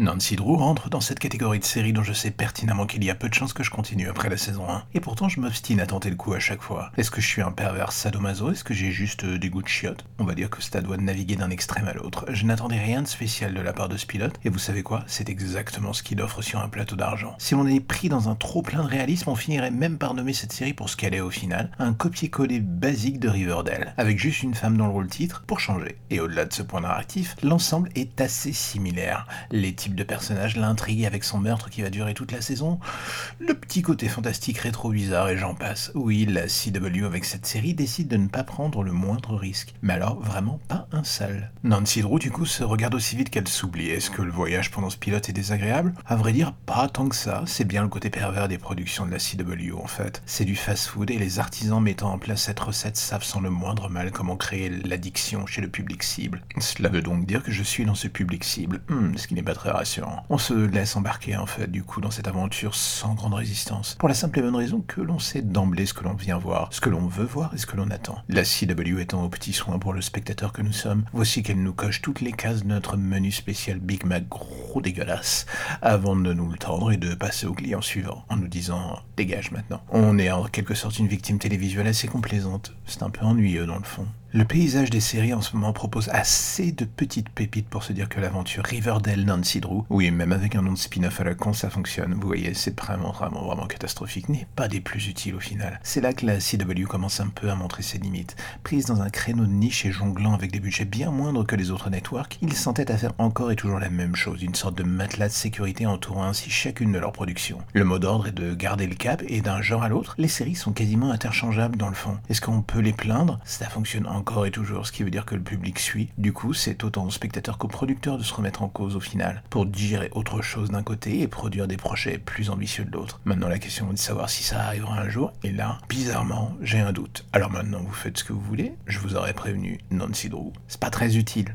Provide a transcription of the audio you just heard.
Nancy Drew rentre dans cette catégorie de séries dont je sais pertinemment qu'il y a peu de chances que je continue après la saison 1. Et pourtant, je m'obstine à tenter le coup à chaque fois. Est-ce que je suis un pervers sadomaso? Est-ce que j'ai juste euh, des goûts de chiottes? On va dire que doigt de naviguer d'un extrême à l'autre. Je n'attendais rien de spécial de la part de ce pilote, et vous savez quoi? C'est exactement ce qu'il offre sur un plateau d'argent. Si on est pris dans un trop plein de réalisme, on finirait même par nommer cette série pour ce qu'elle est au final, un copier-coller basique de Riverdale, avec juste une femme dans le rôle titre pour changer. Et au-delà de ce point narratif, l'ensemble est assez similaire. De personnages, l'intrigue avec son meurtre qui va durer toute la saison, le petit côté fantastique rétro bizarre et j'en passe. Oui, la CW avec cette série décide de ne pas prendre le moindre risque. Mais alors, vraiment pas un seul. Nancy Drew, du coup, se regarde aussi vite qu'elle s'oublie. Est-ce que le voyage pendant ce pilote est désagréable? À vrai dire, pas tant que ça. C'est bien le côté pervers des productions de la CW, en fait. C'est du fast-food et les artisans mettant en place cette recette savent sans le moindre mal comment créer l'addiction chez le public cible. Cela veut donc dire que je suis dans ce public cible, hmm, ce qui n'est pas très On se laisse embarquer en fait du coup dans cette aventure sans grande résistance, pour la simple et bonne raison que l'on sait d'emblée ce que l'on vient voir, ce que l'on veut voir et ce que l'on attend. La CW étant au petit soin pour le spectateur que nous sommes, voici qu'elle nous coche toutes les cases de notre menu spécial Big Mac gros dégueulasse, avant de nous le tendre et de passer au client suivant, en nous disant dégage maintenant. On est en quelque sorte une victime télévisuelle assez complaisante, c'est un peu ennuyeux dans le fond. Le paysage des séries en ce moment propose assez de petites pépites pour se dire que l'aventure Riverdale Nancy Drew, oui, même avec un nom de spin-off à la con, ça fonctionne. Vous voyez, c'est vraiment, vraiment, vraiment catastrophique, n'est pas des plus utiles au final. C'est là que la CW commence un peu à montrer ses limites. Prise dans un créneau de niche et jonglant avec des budgets bien moindres que les autres networks, ils s'entêtent à faire encore et toujours la même chose, une sorte de matelas de sécurité entourant ainsi chacune de leurs productions. Le mot d'ordre est de garder le cap et d'un genre à l'autre, les séries sont quasiment interchangeables dans le fond. Est-ce qu'on peut les plaindre? Ça fonctionne encore et toujours, ce qui veut dire que le public suit. Du coup, c'est autant aux spectateurs qu'aux producteurs de se remettre en cause au final, pour digérer autre chose d'un côté et produire des projets plus ambitieux de l'autre. Maintenant, la question est de savoir si ça arrivera un jour, et là, bizarrement, j'ai un doute. Alors maintenant, vous faites ce que vous voulez, je vous aurais prévenu, Nancy Drew. C'est pas très utile.